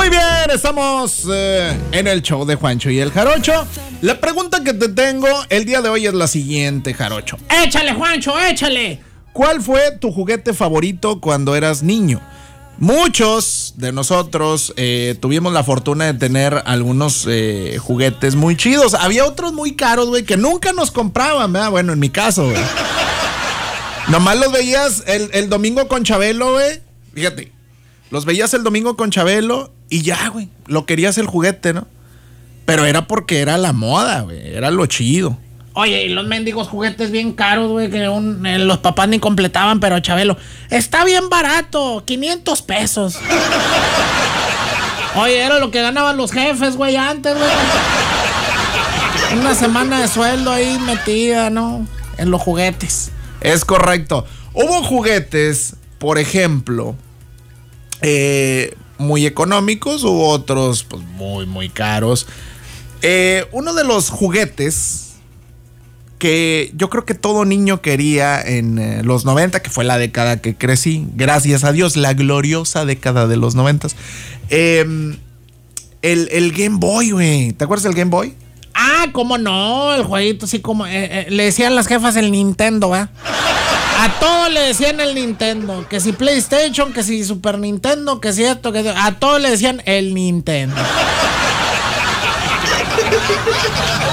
Muy bien, estamos eh, en el show de Juancho y el Jarocho. La pregunta que te tengo el día de hoy es la siguiente, Jarocho. Échale, Juancho, échale. ¿Cuál fue tu juguete favorito cuando eras niño? Muchos de nosotros eh, tuvimos la fortuna de tener algunos eh, juguetes muy chidos. Había otros muy caros, güey, que nunca nos compraban, ¿verdad? Bueno, en mi caso, güey. Nomás los veías el, el domingo con Chabelo, güey. Fíjate, los veías el domingo con Chabelo y ya, güey, lo querías el juguete, ¿no? Pero era porque era la moda, güey, era lo chido. Oye, y los mendigos juguetes bien caros, güey, que un- eh, los papás ni completaban, pero Chabelo, está bien barato, 500 pesos. Oye, era lo que ganaban los jefes, güey, antes, güey. Una semana de sueldo ahí metida, ¿no? En los juguetes. Es correcto. Hubo juguetes, por ejemplo, eh, muy económicos, hubo otros pues, muy, muy caros. Eh, uno de los juguetes que yo creo que todo niño quería en eh, los 90, que fue la década que crecí, gracias a Dios, la gloriosa década de los 90. el, el Game Boy, güey. ¿Te acuerdas del Game Boy? Ah, ¿cómo no? El jueguito así como... eh, le decían las jefas el Nintendo, ¿verdad? A todo le decían el Nintendo. Que si PlayStation, que si Super Nintendo, que si esto, que... A todo le decían el Nintendo.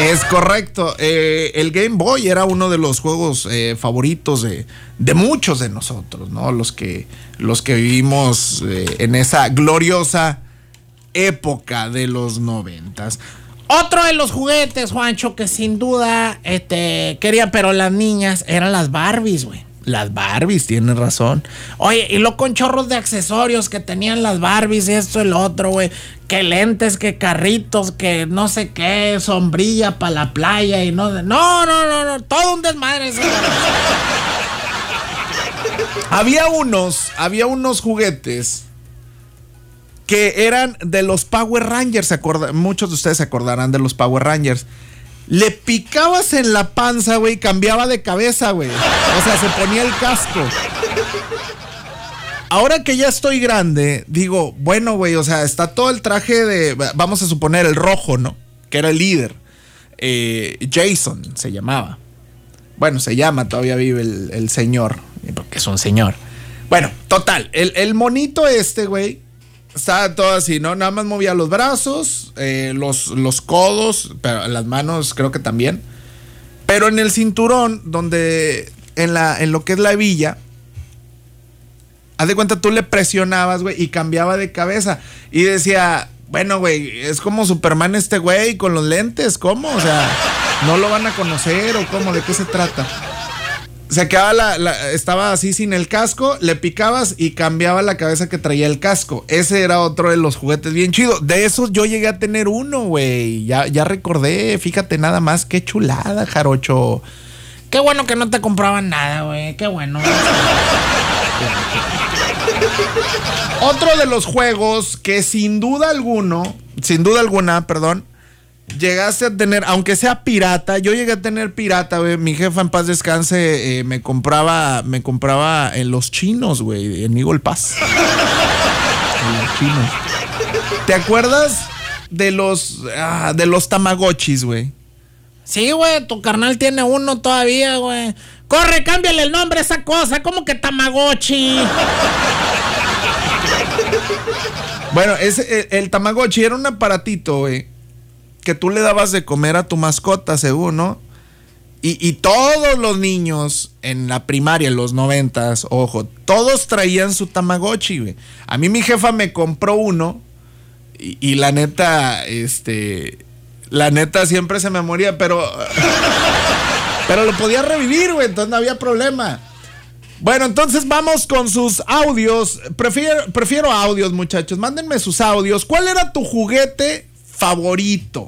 Es correcto. Eh, el Game Boy era uno de los juegos eh, favoritos de, de muchos de nosotros, ¿no? Los que, los que vivimos eh, en esa gloriosa época de los noventas. Otro de los juguetes, Juancho, que sin duda este, querían, pero las niñas eran las Barbies, güey. Las Barbies, tienes razón. Oye, y lo con chorros de accesorios que tenían las Barbies, esto, el otro, güey. Que lentes, que carritos, que no sé qué, sombrilla para la playa y no. No, no, no. Todo un desmadre. Había unos, había unos juguetes que eran de los Power Rangers. ¿se acorda- Muchos de ustedes se acordarán de los Power Rangers. Le picabas en la panza, güey, cambiaba de cabeza, güey. O sea, se ponía el casco. Ahora que ya estoy grande, digo, bueno, güey, o sea, está todo el traje de, vamos a suponer, el rojo, ¿no? Que era el líder. Eh, Jason se llamaba. Bueno, se llama, todavía vive el, señor, porque es un señor. Bueno, total, el monito este, güey, estaba todo así, ¿no? Nada más movía los brazos, eh, los, los codos, pero las manos creo que también. Pero en el cinturón, donde, en, la, en lo que es la hebilla, haz de cuenta, tú le presionabas, güey, y cambiaba de cabeza. Y decía, bueno, güey, es como Superman este güey con los lentes, ¿cómo? O sea, ¿no lo van a conocer o cómo? ¿De qué se trata? Se quedaba la, la- estaba así sin el casco, le picabas y cambiaba la cabeza que traía el casco. Ese era otro de los juguetes bien chido. De esos yo llegué a tener uno, güey. Ya, ya recordé, fíjate nada más, qué chulada, jarocho. Qué bueno que no te compraban nada, güey. Qué bueno. Otro de los juegos que sin duda alguno, sin duda alguna, perdón, llegaste a tener, aunque sea pirata, yo llegué a tener pirata, güey. Mi jefa en paz descanse eh, me compraba, me compraba en los chinos, güey, en Eagle Pass. en los chinos. ¿Te acuerdas de los, ah, de los tamagotchis, güey? Sí, güey, tu carnal tiene uno todavía, güey. Corre, cámbiale el nombre a esa cosa. ¿Cómo que Tamagotchi? Bueno, ese, el, el Tamagotchi era un aparatito, güey, que tú le dabas de comer a tu mascota, según, ¿no? Y, todos los niños en la primaria, en los noventas, ojo, todos traían su Tamagotchi, güey. A mí mi jefa me compró uno y, y la neta, este, la neta siempre se me moría, pero, pero lo podía revivir, güey, entonces no había problema. Bueno, entonces vamos con sus audios. Prefiero, prefiero audios, muchachos. Mándenme sus audios. ¿Cuál era tu juguete favorito?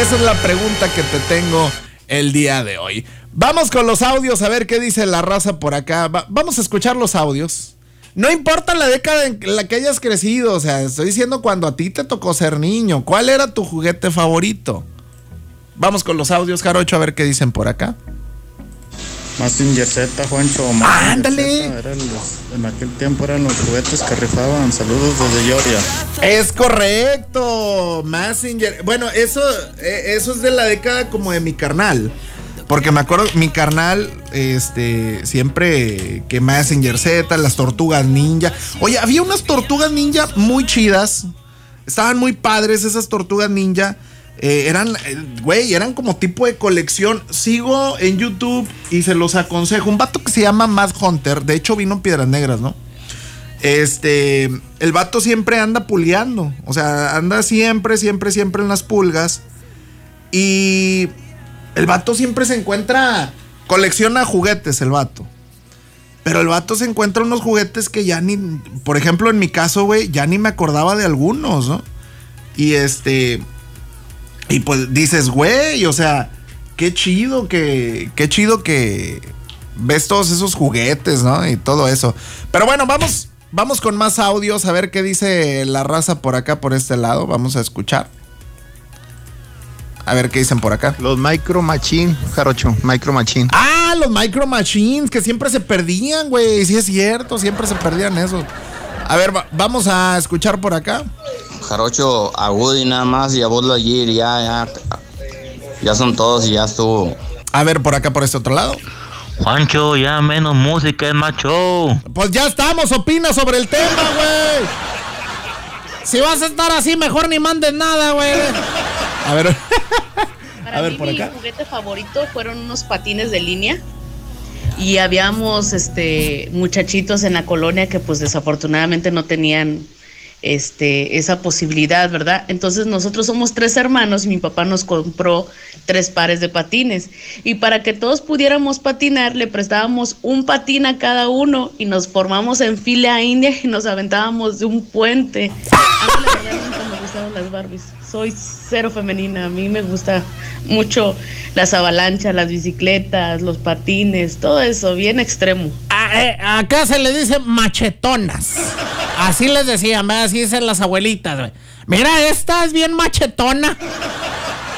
Esa es la pregunta que te tengo el día de hoy. Vamos con los audios a ver qué dice la raza por acá. Va- vamos a escuchar los audios. No importa la década en la que hayas crecido, o sea, estoy diciendo cuando a ti te tocó ser niño. ¿Cuál era tu juguete favorito? Vamos con los audios, Jarocho, a ver qué dicen por acá. Massinger Z, Juancho. Mazinger ¡Ándale! Z, era el- en aquel tiempo eran los juguetes que rifaban. Saludos desde Georgia. Es correcto, Massinger. Bueno, eso, eh, eso es de la década como de mi carnal. Porque me acuerdo, mi carnal, este, siempre que Massinger Z, las tortugas ninja. Oye, había unas tortugas ninja muy chidas. Estaban muy padres esas tortugas ninja. Eh, eran, eh, güey, eran como tipo de colección. Sigo en YouTube y se los aconsejo. Un vato que se llama Mad Hunter. De hecho, vino en Piedras Negras, ¿no? Este, el vato siempre anda puleando. O sea, anda siempre, siempre, siempre en las pulgas. Y el vato siempre se encuentra, colecciona juguetes el vato. Pero el vato se encuentra unos juguetes que ya ni, por ejemplo, en mi caso, güey, ya ni me acordaba de algunos, ¿no? Y este, y pues dices, güey, o sea, qué chido que, qué chido que ves todos esos juguetes, ¿no? Y todo eso. Pero bueno, vamos, vamos con más audios a ver qué dice la raza por acá, por este lado. Vamos a escuchar. A ver qué dicen por acá. Los Micro Machine, Jarocho, Micro Machine. Ah, los Micro Machines, que siempre se perdían, güey. Sí es cierto, siempre se perdían esos. A ver, va- vamos a escuchar por acá. Jarocho, a Woody nada más y a Buzz Lightyear, ya, ya, ya son todos y ya estuvo. A ver, por acá, por este otro lado. Juancho, ya menos música, es más show. Pues ya estamos, opina sobre el tema, güey. Si vas a estar así, mejor ni mandes nada, güey. A ver. Para A ver, mí por mi acá. juguete favorito fueron unos patines de línea y habíamos este muchachitos en la colonia que pues desafortunadamente no tenían este esa posibilidad, ¿verdad? Entonces nosotros somos tres hermanos y mi papá nos compró tres pares de patines y para que todos pudiéramos patinar le prestábamos un patín a cada uno y nos formamos en fila india y nos aventábamos de un puente. A mí la verdad nunca me gustaron las Barbies. Soy cero femenina. A mí me gusta mucho las avalanchas, las bicicletas, los patines, todo eso, bien extremo. A- eh, acá se le dice machetonas. Así les decían, ¿verdad? así dicen las abuelitas. Mira, esta es bien machetona.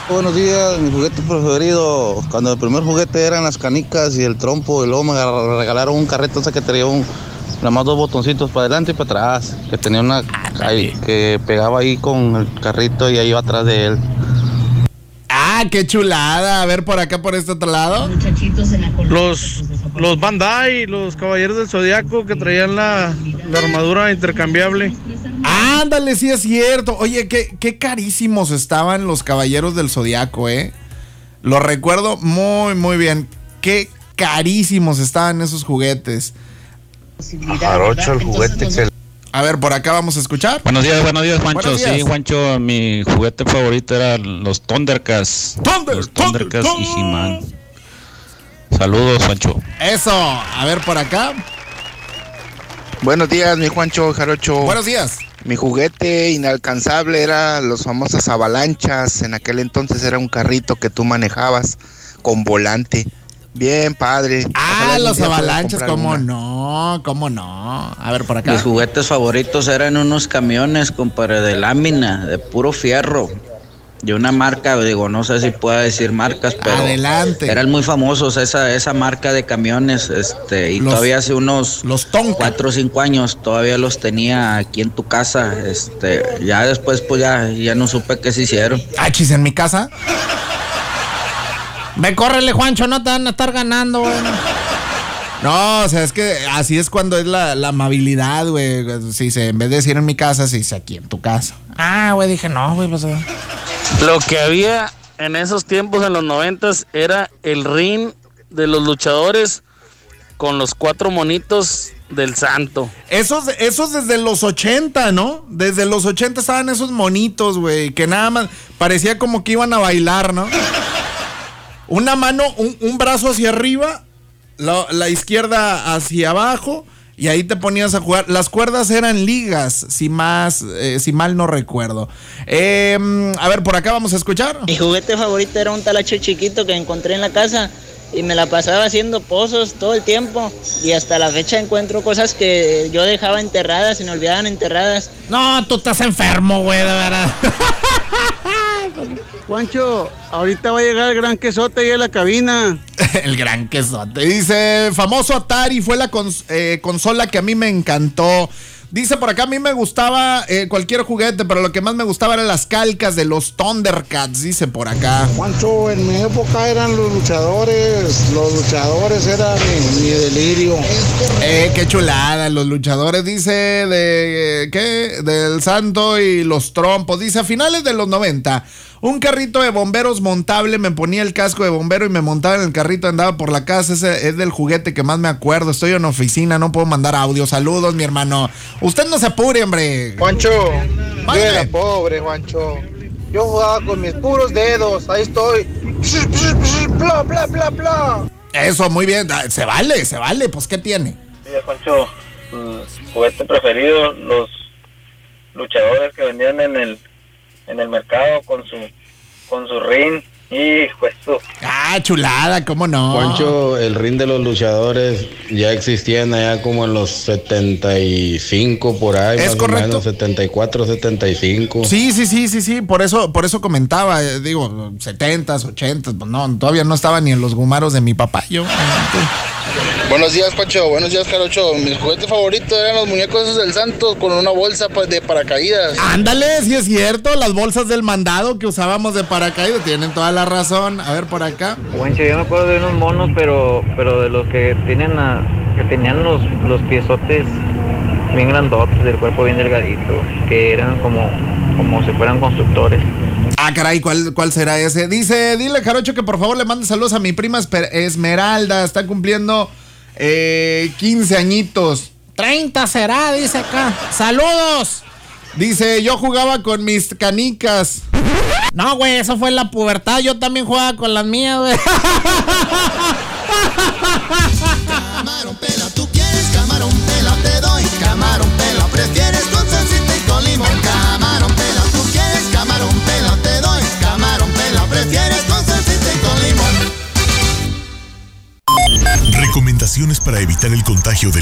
Buenos días, mi juguete preferido. Cuando el primer juguete eran las canicas y el trompo, y luego me regalaron un carrito ese que tenía un, nada más dos botoncitos para adelante y para atrás, que tenía una ahí, que pegaba ahí con el carrito y ahí iba atrás de él. Ah, qué chulada. A ver, por acá, por este otro lado. Muchachitos en la colonia. Los, los Bandai, los Caballeros del Zodiaco que traían la, la armadura intercambiable. Ándale, sí es cierto. Oye, qué, qué carísimos estaban los caballeros del zodiaco, ¿eh? Lo recuerdo muy, muy bien. Qué carísimos estaban esos juguetes. Jarocho, el juguete A ver, por acá vamos a escuchar. Buenos días, buenos días, Juancho. Buenos días. Sí, Juancho, mi juguete favorito eran los Thundercats. Thunder, los Thunder, Thundercats y. He-Man. Saludos, Juancho. Eso. A ver, por acá. Buenos días, mi Juancho Jarocho. Buenos días. Mi juguete inalcanzable era los famosas avalanchas. En aquel entonces era un carrito que tú manejabas con volante. Bien padre. Ah, Ojalá los comprar cómo una. no, cómo no. A ver, por acá. Mis juguetes favoritos eran unos camiones, compadre, de lámina, de puro fierro. De una marca, digo, no sé si pueda decir marcas, pero Adelante. eran muy famosos esa, esa marca de camiones, este, y Los- todavía hace unos Los Tonka. cuatro o cinco años todavía los tenía aquí en tu casa, este, ya después pues ya, ya no supe qué se hicieron. Achis en mi casa. Ve, córrele, Juancho, no te van a estar ganando, güey. No, o sea, es que así es cuando es la, la amabilidad, güey. Si se, en vez de decir en mi casa, se dice aquí en tu casa. Ah, güey, dije, no, güey, pues. eh. Lo que había en esos tiempos, en los noventas, era el ring de los luchadores con los cuatro monitos del santo. Esos, esos desde los 80, ¿no? Desde los 80 estaban esos monitos, güey, que nada más parecía como que iban a bailar, ¿no? Una mano, un, un brazo hacia arriba, la, la izquierda hacia abajo, y ahí te ponías a jugar. Las cuerdas eran ligas, si más, eh, si mal no recuerdo. Eh, a ver, por acá vamos a escuchar. Mi juguete favorito era un talacho chiquito que encontré en la casa y me la pasaba haciendo pozos todo el tiempo y hasta la fecha encuentro cosas que yo dejaba enterradas y me olvidaban enterradas. No, tú estás enfermo, güey, de verdad. Juancho, ahorita va a llegar el gran quesote ahí a la cabina. el gran quesote. Dice, famoso Atari fue la cons- eh, consola que a mí me encantó. Dice por acá, a mí me gustaba eh, cualquier juguete, pero lo que más me gustaba eran las calcas de los Thundercats, dice por acá. Juancho, en mi época eran los luchadores, los luchadores eran mi, mi delirio. Eh, qué chulada, los luchadores, dice de, eh, ¿qué? Del Santo y los trompos. Dice, a finales de los 90, un carrito de bomberos montable, me ponía el casco de bombero y me montaba en el carrito, andaba por la casa, ese es del juguete que más me acuerdo. Estoy en oficina, no puedo mandar audio. Saludos, mi hermano. Usted no se apure, hombre. Juancho, yo era pobre, Juancho. Yo jugaba con mis puros dedos, ahí estoy. Bla, bla, bla, bla. Eso, muy bien. Ah, Se vale, se vale. Pues, ¿qué tiene? Sí, Juancho, tu juguete preferido, los luchadores que vendían en el en el mercado con su con su ring y pues su Ah, chulada, ¿cómo no? Juancho, el ring de los luchadores ya existían allá como en los 75 por ahí, Es más correcto. o menos 74, 75. Sí, sí, sí, sí, sí, por eso, por eso comentaba, eh, digo, 70s, 80s, pues no, todavía no estaba ni en los gumaros de mi papá, yo. Buenos días, Pacho. Buenos días, Carocho. Mis juguetes favoritos eran los muñecos esos del Santos con una bolsa de paracaídas. Ándale, sí es cierto, las bolsas del mandado que usábamos de paracaídas, tienen toda la razón. A ver por acá. Juancho, yo me acuerdo de unos monos, pero pero de los que tienen la- que tenían los, los piezotes bien grandotes, del cuerpo bien delgadito, que eran como, como si fueran constructores. Ah, caray, ¿cuál, ¿cuál será ese? Dice, dile, Jarocho, que por favor le mande saludos a mi prima Esmeralda, está cumpliendo eh, 15 añitos. 30 será, dice acá. ¡Saludos! Dice, yo jugaba con mis canicas. No, güey, eso fue en la pubertad. Yo también jugaba con las mías, güey. para evitar el contagio del